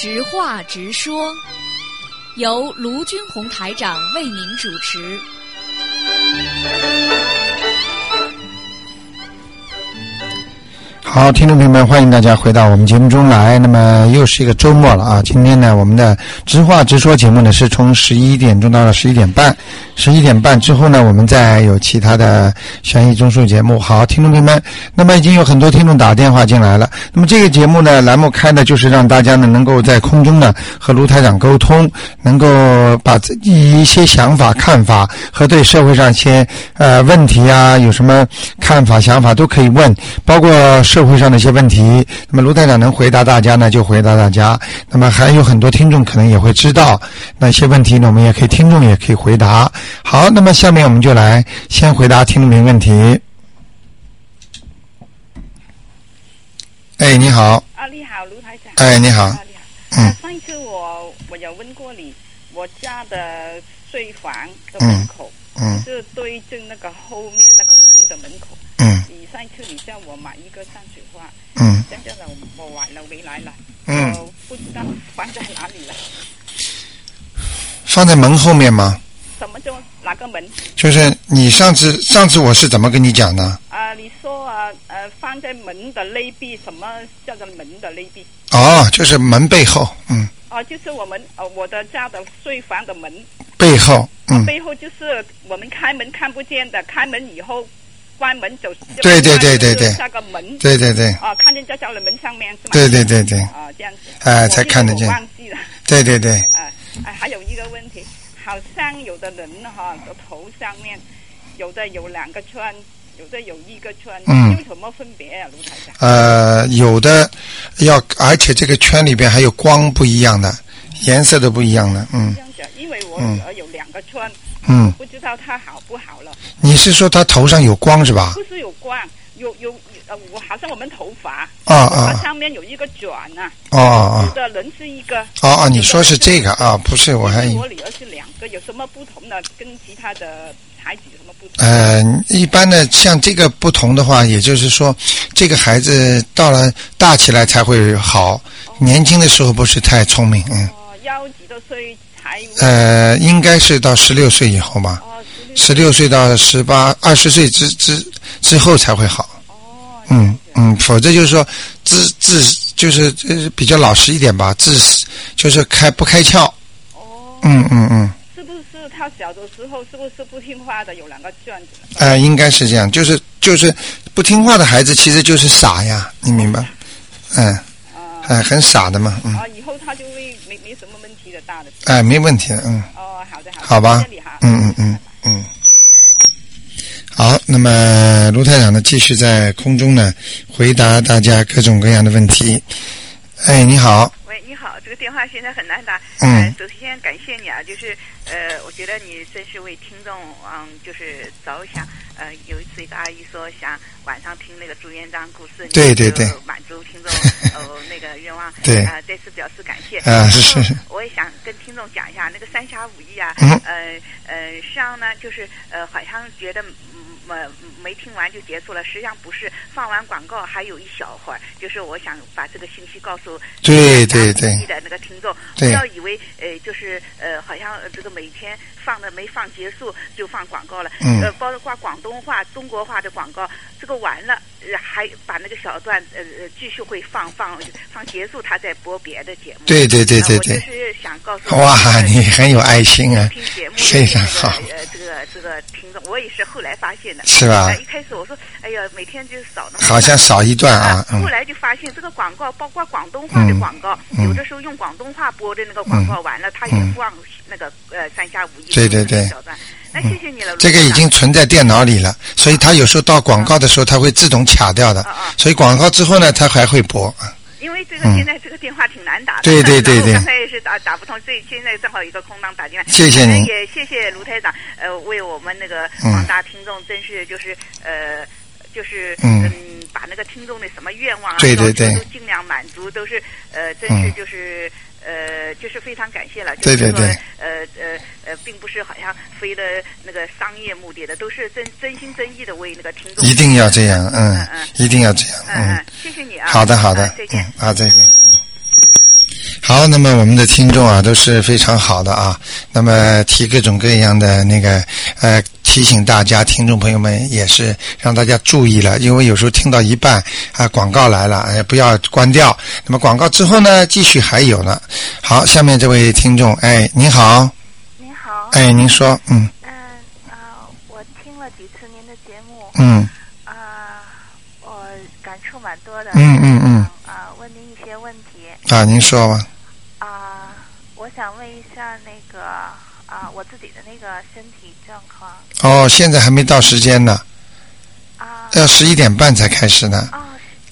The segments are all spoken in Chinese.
直话直说，由卢军红台长为您主持。好，听众朋友们，欢迎大家回到我们节目中来。那么又是一个周末了啊！今天呢，我们的直话直说节目呢是从十一点钟到了十一点半，十一点半之后呢，我们再有其他的悬疑综述节目。好，听众朋友们，那么已经有很多听众打电话进来了。那么这个节目呢，栏目开的就是让大家呢能够在空中呢和卢台长沟通，能够把自己一些想法、看法和对社会上一些呃问题啊有什么看法、想法都可以问，包括社会上的一些问题。那么卢台长能回答大家呢，就回答大家。那么还有很多听众可能也会知道那些问题呢，我们也可以听众也可以回答。好，那么下面我们就来先回答听众朋友问题。哎，你好，啊，你好，卢台长。哎你好啊，你好。嗯啊上一次我我有问过你，我家的睡房的门口、嗯是对正那个后面那个门的门口。嗯你上一次你叫我买一个山水画，嗯现在呢我我买了回来了，嗯，我不知道放在哪里了。放在门后面吗？哪个门？就是你上次上次我是怎么跟你讲的？啊，你说啊呃放在门的内壁，什么叫做门的内壁？哦，就是门背后，嗯，哦、就是我们呃我的家的睡房的门背后，嗯，背后就是我们开门看不见的，开门以后关门走。对对对对对就是那个门。对对对，啊，看见在家的门上面是吗？对对对对啊，这样子。哎我才看得见忘记了。对对对，啊啊，还有一个问题，好像有的人哈的头上面，有的有两个圈，有的有一个圈，嗯有什么分别啊，卢台长？呃，有的要，而且这个圈里边还有光不一样的，颜色都不一样的，嗯这样子，因为我嗯女儿有两个圈，嗯，不知道她好不好了。你是说他头上有光是吧？不是有光，有有呃，我好像我们头发，啊啊上面有一个卷呐、哦哦有的人是一个。哦哦，你说是这个啊？不是，我还我女儿是两个，有什么不同的？跟其他的孩子有什么不同？呃，一般的像这个不同的话，也就是说，这个孩子到了大起来才会好，年轻的时候不是太聪明，嗯，哦，要几多岁才？呃，应该是到十六岁以后吧，哦，十六岁。到十八、二十岁之之之后才会好，哦，嗯嗯，否则就是说自自就是呃比较老实一点吧，自就是开不开窍，哦，嗯嗯嗯，他小的时候是不是不听话的？有两个卷子。呃，应该是这样，就是就是不听话的孩子其实就是傻呀，你明白？嗯，啊哎，很傻的嘛，嗯。啊，以后他就会没没什么问题的，大的。哎，没问题的，嗯，哦，好的好的。好吧。嗯嗯嗯嗯。好，那么卢太长呢，继续在空中呢回答大家各种各样的问题。哎，你好，好，这个电话现在很难打。嗯呃首先感谢你啊，就是呃，我觉得你真是为听众嗯，就是着想。呃，有一次一个阿姨说想晚上听那个朱元璋故事，对对对满足听众 呃那个愿望。对啊、再次表示感谢。啊是是是我也想跟听众讲一下那个三侠五义啊，嗯呃呃，实际上呢，就是呃，好像觉得嗯没没听完就结束了，实际上不是，放完广告还有一小会儿，就是我想把这个信息告诉对对对。的那个听众，不要以为呃就是呃好像呃这个每天放的没放结束就放广告了，嗯。呃包括广东话、中国话的广告，这个完了呃还把那个小段呃呃继续会放放放结束，他再播别的节目。对对对对呃我就，是想告诉哇，呃你很有爱心啊，听节目非常好，呃，这个这个听众，我也是后来发现的。是吧？呃一开始我说，哎呀，每天就少那好像少一段啊，嗯。后来就发现这个广告，包括广东话的广告，嗯有的时候用广东话播的那个广告完了，他也嗯放那个呃三下五一对对对。那谢谢你了，这个已经存在电脑里了，所以它有时候到广告的时候，它会自动卡掉的所以广告之后呢，它还会播。因为这个嗯现在这个电话挺难打的，对对对对。刚才也是打打不通，所以现在正好有一个空档打进来。谢谢您。也谢谢卢台长，呃，为我们那个嗯。广大听众真是就是呃。就是嗯。把那个听众的什么愿望啊，对对对。都尽量满足，都是呃，真是就是、呃，就是非常感谢了。对对对呃呃呃，并不是好像非了那个商业目的的，都是真真心真意的为那个听众。一定要这样，嗯嗯嗯，一定要这样，嗯谢谢你啊。好的好的嗯，再见。嗯，好，再见，嗯。好，那么我们的听众啊都是非常好的啊，那么提各种各样的那个呃提醒大家，听众朋友们也是让大家注意了，因为有时候听到一半啊广告来了，哎不要关掉。那么广告之后呢，继续还有呢。好，下面这位听众，哎您好，您好，哎您说，嗯。嗯啊，我听了几次您的节目，嗯。啊，我感触蛮多的，嗯嗯嗯。啊，问您一些问题，啊您说吧，啊，我想问一下那个啊，我自己的那个身体状况，哦现在还没到时间呢，啊，要十一点半才开始呢。哦，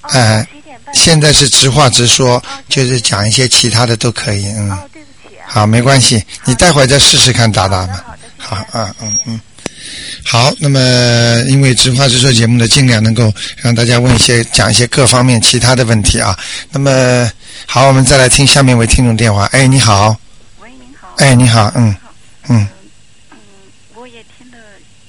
哦，哎现在是直话直说，就是讲一些其他的都可以，嗯。哦，对不起啊，好，没关系，你待会儿再试试看打打吧。好啊，嗯嗯。好，那么因为直话直说节目呢，尽量能够让大家问一些、讲一些各方面其他的问题啊。那么好，我们再来听下面一位听众电话。哎，你好，喂，您好。哎，你好嗯嗯，我也听了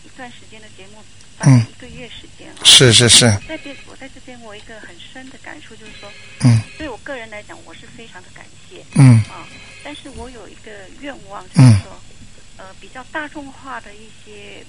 一段时间的节目，大概嗯。一个月时间。哈。是是是，我在这，我在这边，我一个很深的感触就是说，嗯。对我个人来讲，我是非常的感谢。嗯。啊。但是我有一个愿望，就嗯是说，呃，比较大众化的一些，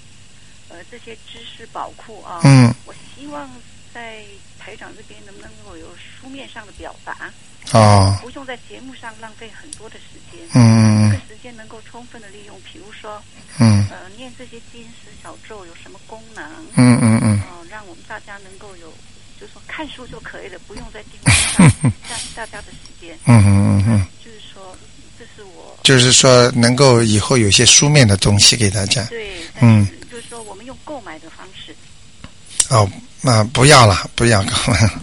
呃，这些知识宝库啊，嗯。我希望在台长这边能不能够有书面上的表达，哦不用在节目上浪费很多的时间。嗯这个时间能够充分的利用，比如说，嗯呃，念这些经史小咒有什么功能？嗯嗯嗯呃，让我们大家能够有，就是说看书就可以了，不用在电话上占 大家的时间。嗯嗯嗯，就是说，这是我就是说能够以后有些书面的东西给大家。对，嗯就是说我们用购买的方式，哦，那、不要了，不要搞了。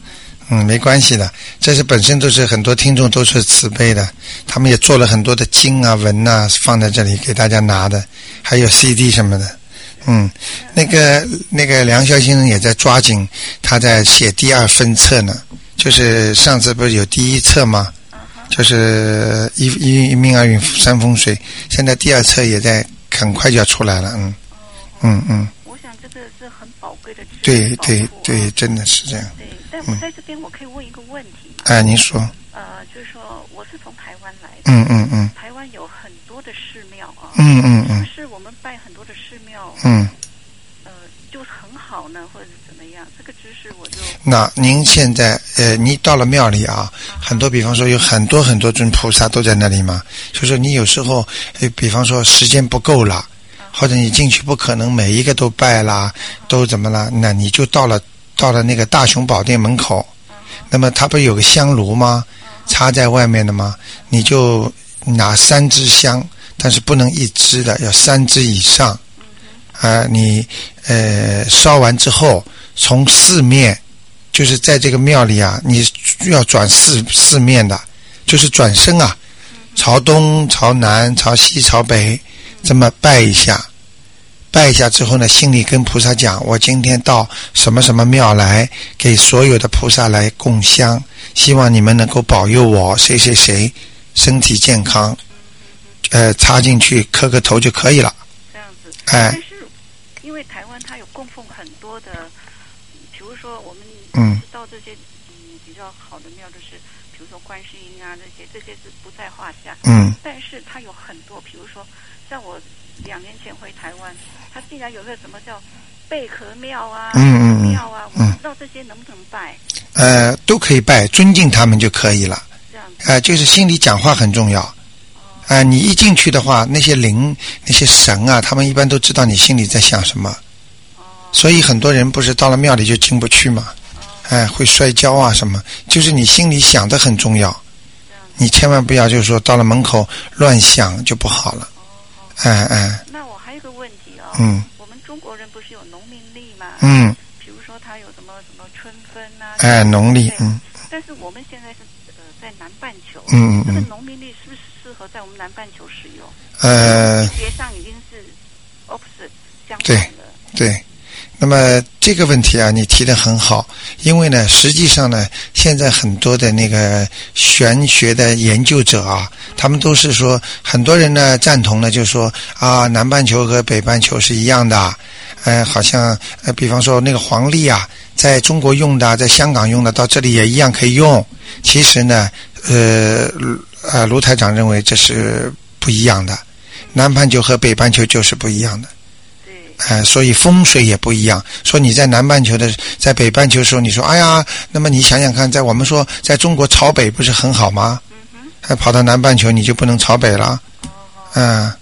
嗯，没关系的，这是本身都是很多听众都是慈悲的，他们也做了很多的经啊文啊放在这里给大家拿的，还有 CD 什么的。嗯，那个那个梁霄先生也在抓紧，他在写第二分册呢，就是上次不是有第一册吗？就是一一一命二运三风水，现在第二册也在很快就要出来了，嗯嗯嗯，我想这个是很宝贵的对对对，真的是这样。对。但我在这边我可以问一个问题吗？哎，您说，呃，就是说我是从台湾来的，嗯嗯嗯。台湾有很多的寺庙啊，嗯嗯嗯。是我们拜很多的寺庙，嗯，呃，就很好呢，或者是怎么样？这个知识我就那您现在呃，你到了庙里啊，很多比方说有很多很多尊菩萨都在那里嘛，就说你有时候呃，比方说时间不够了，或者你进去不可能每一个都拜啦，都怎么了？那你就到了到了那个大雄宝殿门口，那么它不是有个香炉吗？插在外面的吗？你就拿三支香，但是不能一支的，要三支以上。啊、你呃烧完之后，从四面，就是在这个庙里啊，你要转四四面的，就是转身啊，朝东、朝南、朝西、朝北，这么拜一下。拜一下之后呢，心里跟菩萨讲：我今天到什么什么庙来，给所有的菩萨来供香，希望你们能够保佑我谁谁谁身体健康。呃，插进去磕个头就可以了。这样子。哎但是因为台湾它有供奉很多的，嗯比如说我们嗯到这些嗯比较好的庙，就是比如说观世音啊这些，这些是不在话下。嗯但是它有很多，比如说像我两年前回台湾，他竟然有个什么叫贝壳庙啊、嗯嗯嗯庙啊，我嗯不知道这些能不能拜，呃，都可以拜，尊敬他们就可以了。这样子。呃，就是心里讲话很重要。啊、你一进去的话，那些灵、那些神啊，他们一般都知道你心里在想什么。所以很多人不是到了庙里就进不去嘛，哎、会摔跤啊什么，就是你心里想的很重要。你千万不要就是说到了门口乱想就不好了。哎哎，那我还有一个问题啊、嗯。我们中国人不是有农民历嘛？嗯，比如说他有什么什么春分啊，哎，农历，嗯。但是我们现在是呃在南半球，嗯嗯嗯，这个农民历是不是适合在我们南半球使用？呃，节上已经是 opposite 相对反的，对，那么这个问题啊，你提的很好，因为呢，实际上呢，现在很多的那个玄学的研究者啊，他们都是说，很多人呢赞同呢，就说啊，南半球和北半球是一样的，呃，好像呃，比方说那个黄历啊，在中国用的，在香港用的，到这里也一样可以用。其实呢，呃呃，卢台长认为这是不一样的，南半球和北半球就是不一样的。哎、所以风水也不一样。说你在南半球的，在北半球的时候，你说哎呀，那么你想想看，在我们说在中国朝北不是很好吗？嗯哼，还跑到南半球你就不能朝北了，哦，嗯，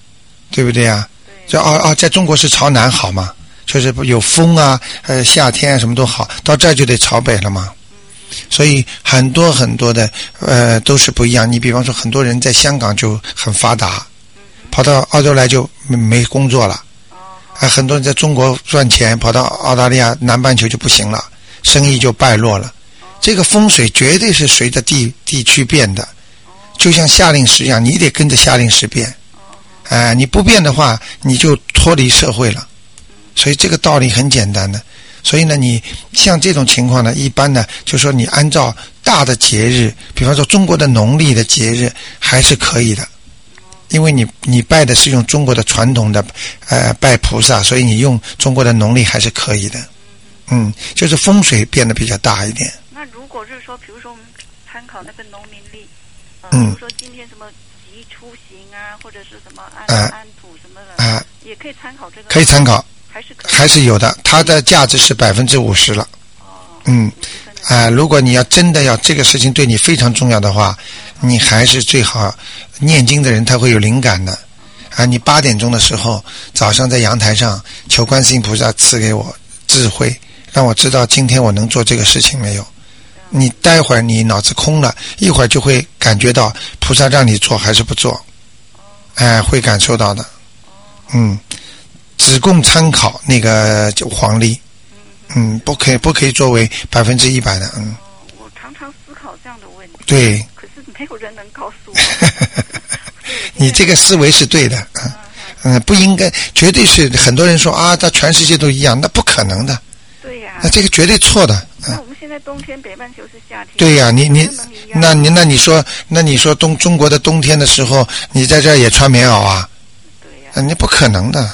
对不对呀、对，就哦哦，在中国是朝南好嘛，就是有风啊，呃，夏天啊什么都好，到这就得朝北了嘛。所以很多很多的呃都是不一样。你比方说，很多人在香港就很发达，跑到澳洲来就没工作了。啊，很多人在中国赚钱，跑到澳大利亚南半球就不行了，生意就败落了。这个风水绝对是随着地地区变的，就像夏令时一样，你得跟着夏令时变。哎、你不变的话，你就脱离社会了。所以这个道理很简单的。所以呢，你像这种情况呢，一般呢，就说你按照大的节日，比方说中国的农历的节日，还是可以的。因为你你拜的是用中国的传统的呃拜菩萨，所以你用中国的农历还是可以的。嗯，就是风水变得比较大一点。那如果是说，比如说我们参考那个农民历，呃，嗯比如说今天什么吉出行啊，或者是什么安、啊安土什么的，啊、也可以参考这个，可以参考，还是可以还是有的，它的价值是百分之五十了。哦，嗯，啊、如果你要真的要这个事情对你非常重要的话，你还是最好念经的人他会有灵感的。啊，你八点钟的时候，早上在阳台上求观世音菩萨赐给我智慧，让我知道今天我能做这个事情没有。你待会儿你脑子空了，一会儿就会感觉到菩萨让你做还是不做，哎、会感受到的。嗯，只供参考那个就黄历，嗯，不可以不可以作为百分之一百的，嗯，我常常思考这样的问题，对，可是没有人能告诉我。你这个思维是对的，嗯嗯，不应该，绝对是很多人说啊，在全世界都一样，那不可能的，对呀、那这个绝对错的，嗯。那，我们现在冬天，北半球是夏天。对呀、你你那你那你说那你说冬中国的冬天的时候，你在这儿也穿棉袄啊？对呀、啊，那不可能的，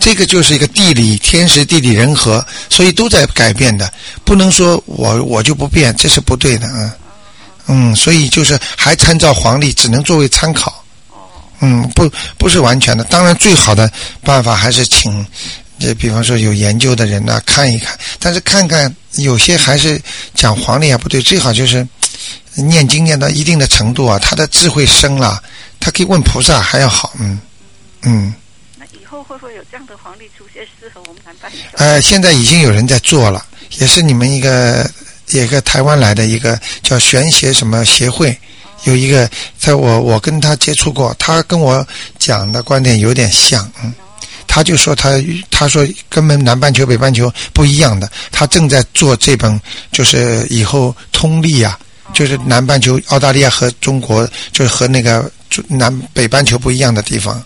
这个就是一个地理天时地利人和，所以都在改变的，不能说我我就不变，这是不对的，嗯嗯，所以就是还参照黄历，只能作为参考，哦嗯，不不是完全的，当然最好的办法还是请。这比方说有研究的人呐、看一看，但是看看有些还是讲黄历啊不对，最好就是念经念到一定的程度啊，他的智慧深了，他可以问菩萨还要好，嗯嗯。那以后会不会有这样的黄历出现，适合我们南半球？呃，现在已经有人在做了，也是你们一个一个台湾来的一个叫玄学什么协会，有一个在我我跟他接触过，他跟我讲的观点有点像，嗯，他就说他他说根本南半球北半球不一样的，他正在做这本就是以后通力啊，就是南半球澳大利亚和中国就是和那个南北半球不一样的地方。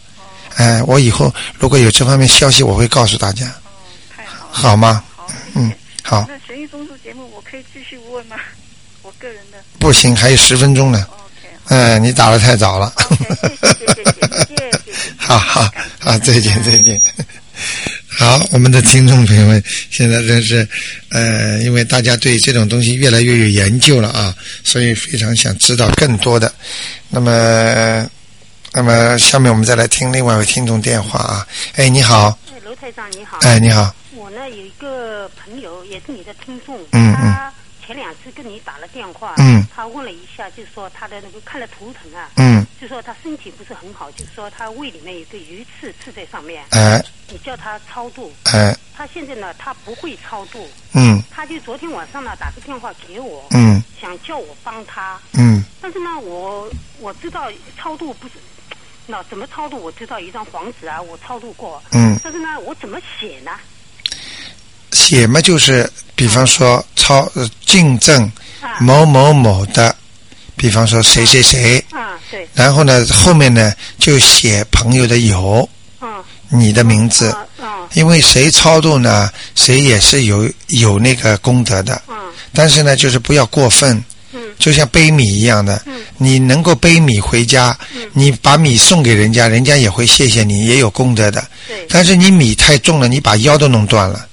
哎，我以后如果有这方面消息，我会告诉大家。好吗？嗯，好，那悬疑综述节目我可以继续问吗？我个人的不行，还有十分钟呢。ok 嗯，你打的太早了。谢谢谢谢谢谢。好好好，再见再见。好，我们的听众朋友们，现在真是，呃，因为大家对这种东西越来越有研究了啊，所以非常想知道更多的。那么，那么下面我们再来听另外一位听众电话啊。哎，你好。哎，卢台长你好。哎，你好。我呢有一个朋友也是你的听众，嗯他前两次跟你打了电话，嗯。他问了一下，就是说他的那个看了图腾啊，嗯，就说他身体不是很好，就是说他胃里面有个鱼刺刺在上面，哎。你叫他超度，哎，他现在呢他不会超度，嗯。他就昨天晚上呢打个电话给我，嗯。想叫我帮他，嗯。但是呢我我知道超度不是。那怎么超度？我知道一张黄纸啊，我超度过。嗯，但是呢，我怎么写呢？写嘛就是，比方说超呃敬赠啊。某某某的，比方说谁谁谁，啊，对，然后呢后面呢就写朋友的友嗯，你的名字，啊啊。因为谁超度呢，谁也是有有那个功德的，嗯但是呢就是不要过分，嗯。就像背米一样的，嗯。你能够背米回家，你把米送给人家，人家也会谢谢你，也有功德的。对。但是你米太重了，你把腰都弄断了。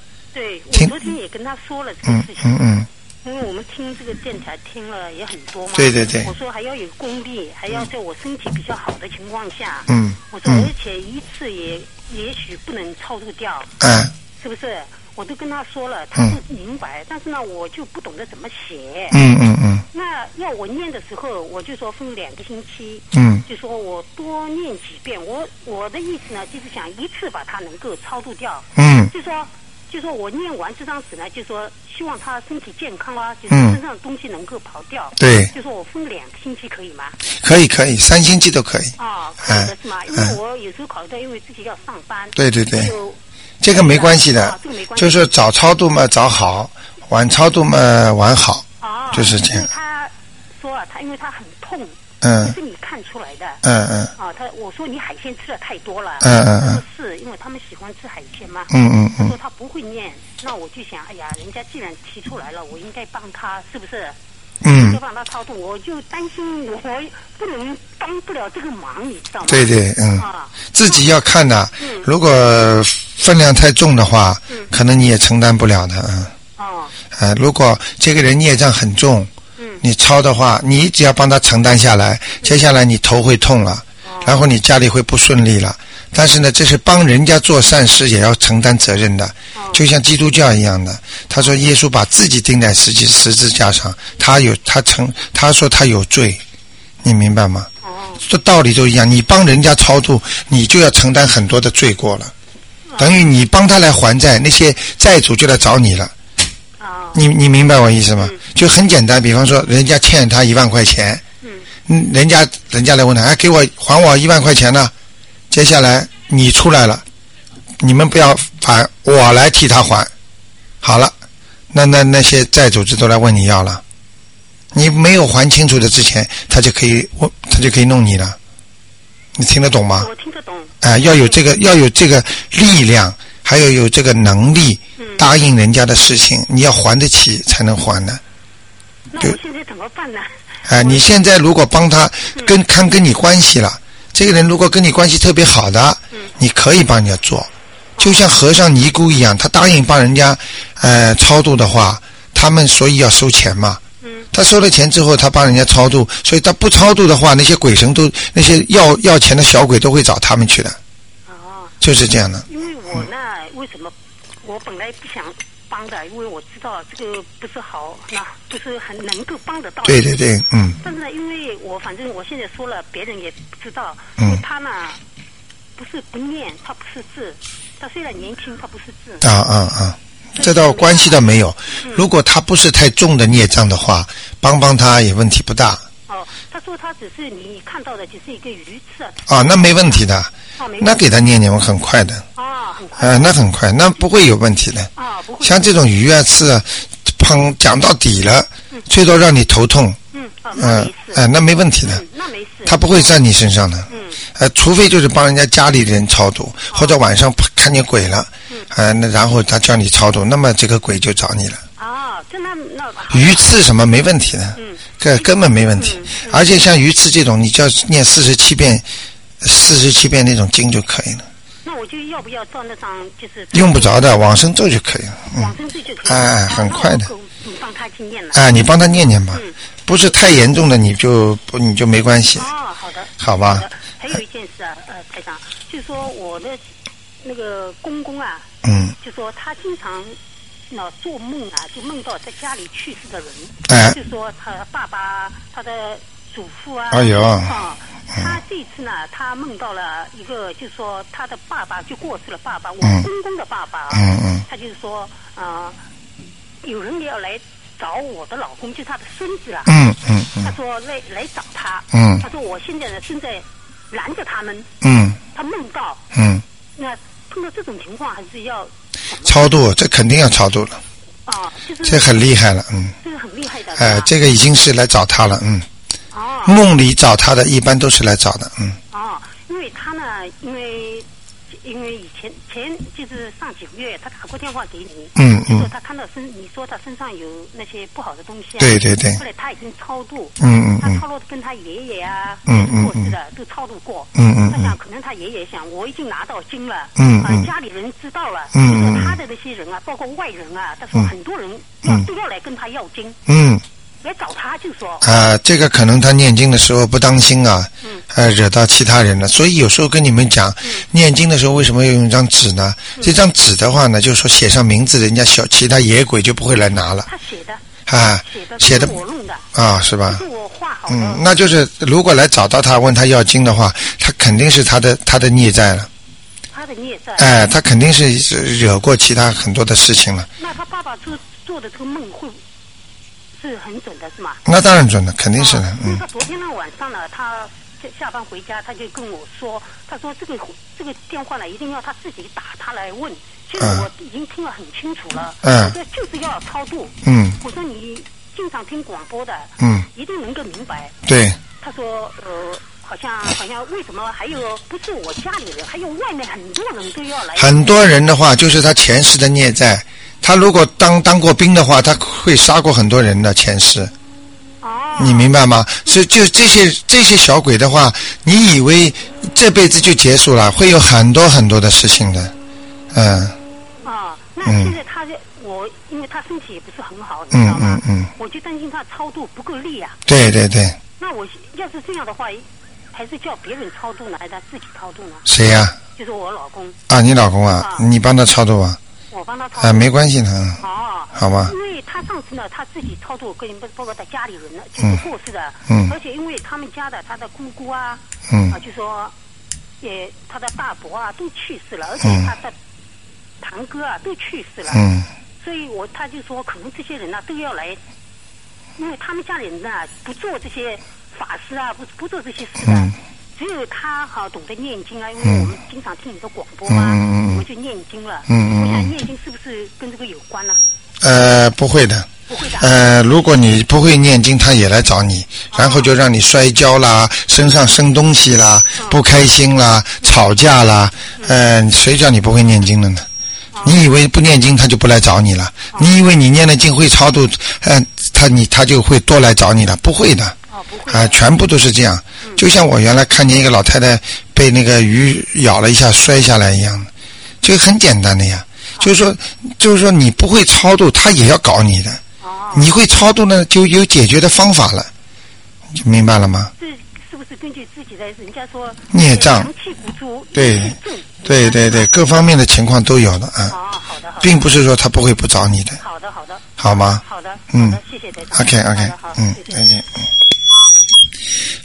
对，我昨天也跟他说了这个嗯事情。嗯嗯，因为我们听这个电台听了也很多嘛。对对对我说还要有功力，还要在我身体比较好的情况下。嗯我说，嗯而且一次也也许不能超度掉，嗯，是不是？我都跟他说了，他是明白，但是呢，我就不懂得怎么写。嗯嗯嗯那要我念的时候，我就说分两个星期，嗯就说我多念几遍。我我的意思呢，就是想一次把它能够超度掉。嗯就说就说我念完这张纸呢，就说希望他身体健康啊，就是嗯身上的东西能够跑掉。对就说我分两个星期可以吗？可以可以，三星期都可以。啊，可以的是吗？因为嗯我有时候考虑到，因为自己要上班。对对对这个没关系的啊这个没，关系就是早超度嘛早好，晚超度嘛晚好。啊，就是这样他说啊，他因为他很痛，嗯是你看出来的。嗯嗯啊，他我说你海鲜吃的太多了。嗯嗯嗯是因为他们喜欢吃海鲜嘛。嗯嗯嗯他说他不会念，那我就想，哎呀，人家既然提出来了，我应该帮他，是不是？嗯就，帮他超度，我就担心我不能帮不了这个忙，你知道吗？对对嗯，啊，自己要看的嗯。如果分量太重的话嗯，可能你也承担不了的。嗯，哦，呃，如果这个人孽障很重，嗯，你抄的话，你只要帮他承担下来，接下来你头会痛了，哦然后你家里会不顺利了。但是呢，这是帮人家做善事，也要承担责任的，哦就像基督教一样的。他说耶稣把自己钉在十字十字架上，他有他承，他说他有罪，你明白吗？哦，这道理都一样，你帮人家超度，你就要承担很多的罪过了，等于你帮他来还债，那些债主就来找你了。啊，你你明白我意思吗？就很简单，比方说人家欠他一万块钱，嗯，嗯，人家人家来问他，哎，给我还我一万块钱呢？接下来你出来了，你们不要烦，我来替他还。好了，那那那些债主就都来问你要了，你没有还清楚的之前，他就可以问，他就可以弄你了。你听得懂吗？我听得懂。啊、要有这个，要有这个力量，还要有这个能力，嗯，答应人家的事情，你要还得起才能还呢。那我现在怎么办呢？啊、你现在如果帮他跟看跟你关系了，这个人如果跟你关系特别好的，你可以帮人家做，就像和尚尼姑一样，他答应帮人家呃超度的话，他们所以要收钱嘛。嗯，他收了钱之后，他帮人家超度，所以他不超度的话，那些鬼神都那些要要钱的小鬼都会找他们去的，哦，就是这样的。因为我呢，为什么我本来不想帮的？因为我知道这个不是好，那不是很能够帮得到。对对对，嗯但是呢，因为我反正我现在说了，别人也不知道。嗯他呢，不是不念，他不是字。他虽然年轻，他不是字。啊啊啊，这倒关系倒没有。如果他不是太重的孽障的话，帮帮他也问题不大哦，他说他只是你看到的只是一个鱼刺啊。啊，那没问题的。那给他念念，我很快的，啊，很快。呃，那很快，那不会有问题的。啊，不会。像这种鱼啊、刺啊，碰讲到底了，最多让你头痛，嗯，哦，那嗯没，问题的嗯，，那没事。他不会在你身上的。嗯呃，除非就是帮人家家里人超度，或者晚上看见鬼了，呃，那然后他叫你超度，那么这个鬼就找你了。啊，这那那鱼刺什么没问题的，嗯这根本没问题。而且像鱼刺这种，你就要念四十七遍、四十七遍那种经就可以了，那我就要不要照那张就是用不着的往生咒就可以了。嗯，往生咒就可以了？哎啊很快的你帮他去念了。哎，你帮他念念吧嗯，不是太严重的你就不你就没关系，哦，好的。好吧好？还有一件事啊，呃，台长，就说我的那个公公啊，嗯，就说他经常那做梦啊，就梦到在家里去世的人，哎就说他爸爸、他的祖父啊，哎呦啊，他这次呢，他梦到了一个，就是说他的爸爸就过世了，爸爸，我嗯公公的爸爸啊，嗯嗯。他就是说，呃，有人要来找我的老公，就是他的孙子了，嗯嗯嗯。他说来来找他，嗯。他说我现在呢正在拦着他们，嗯。他梦到，嗯，那碰到这种情况还是要超度这肯定要超度了，啊，就是这很厉害了，嗯，这个很厉害的，哎，这个已经是来找他了，嗯，哦梦里找他的一般都是来找的，嗯。哦，因为他呢，因为因为以前前就是上几个月，他打过电话给你，嗯就说嗯他看到身，你说他身上有那些不好的东西啊，对对对后来他已经超度，嗯嗯嗯。他超度跟他爷爷啊，嗯嗯过世的都超度过，嗯嗯嗯。他想可能他爷爷想我已经拿到经了，啊嗯。啊家里人知道了，嗯他的那些人啊，包括外人啊，他说嗯。很多人要嗯都要来跟他要经，嗯来找他就说，啊，这个可能他念经的时候不当心啊，嗯呃，惹到其他人了。所以有时候跟你们讲，念经的时候为什么要用一张纸呢？这张纸的话呢，就是说写上名字，人家小其他野鬼就不会来拿了他写的啊，写的写的是我弄的，啊，是吧是？我画好的，嗯，那就是如果来找到他问他要经的话，他肯定是他的他的孽债了，他的孽债。哎，他肯定是惹过其他很多的事情了。那他爸爸做做的这个梦会是很准的，是吗？那当然准了，肯定是的嗯他昨天那晚上呢，他下下班回家，他就跟我说，他说这个这个电话呢，一定要他自己打，他来问。其实嗯我已经听得很清楚了，嗯我说就是要超度。嗯我说你经常听广播的，嗯，一定能够明白。对，他说呃，好像好像为什么还有不是我家里人，还有外面很多人都要来。很多人的话就是他前世的孽债。他如果当当过兵的话，他会杀过很多人的前世，哦，你明白吗？所以就这些这些小鬼的话，你以为这辈子就结束了？会有很多很多的事情的，嗯啊，那嗯现在他我因为他身体也不是很好，你知嗯道吗嗯？嗯，我就担心他超度不够力啊。对对对，那我要是这样的话，还是叫别人超度呢，还是他自己超度呢？谁呀、就是我老公，啊？你老公啊啊？你帮他超度啊？我帮他超度。啊，没关系的，嗯哦，好吧。因为他上次呢，他自己操作，跟包括他家里人呢，就是嗯过世的。嗯。而且因为他们家的他的姑姑啊，嗯。啊，就说，也他的大伯啊都去世了，而且嗯他的堂哥啊都去世了。嗯。所以我他就说，可能这些人呢、都要来，因为他们家里人呢、不做这些法事啊，不不做这些事的，嗯。只有他好、懂得念经啊，因为嗯。我们经常听你的广播嘛，嗯嗯嗯嗯我们就念经了。嗯嗯嗯我想念经是不是跟这个有关呢？呃，不会的。不会的。呃，如果你不会念经，他也来找你，然后就让你摔跤啦，身上生东西啦，不开心啦，吵架啦，呃，谁叫你不会念经了呢？你以为不念经他就不来找你了？你以为你念了经会超度，呃，他你他就会多来找你了？不会的，啊、的。全部都是这样。就像我原来看见一个老太太被那个鱼咬了一下摔下来一样的，这个很简单的呀。就是说，就是说你不会超度，他也要搞你的。哦，你会超度呢，就有解决的方法了，就明白了吗？这是不是根据自己的？人家说孽障阳气不足，对。对对对，各方面的情况都有的啊，哦，好的好的，并不是说他不会不找你的，好的好的好吗好的，嗯谢谢台长。？OK 好 OK，嗯再见。嗯。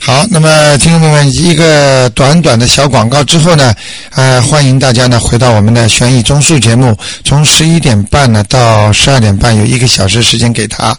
好，那么听众朋友们，一个短短的小广告之后呢，呃，欢迎大家呢回到我们的悬疑综述节目，从十一点半呢到十二点半有一个小时时间给他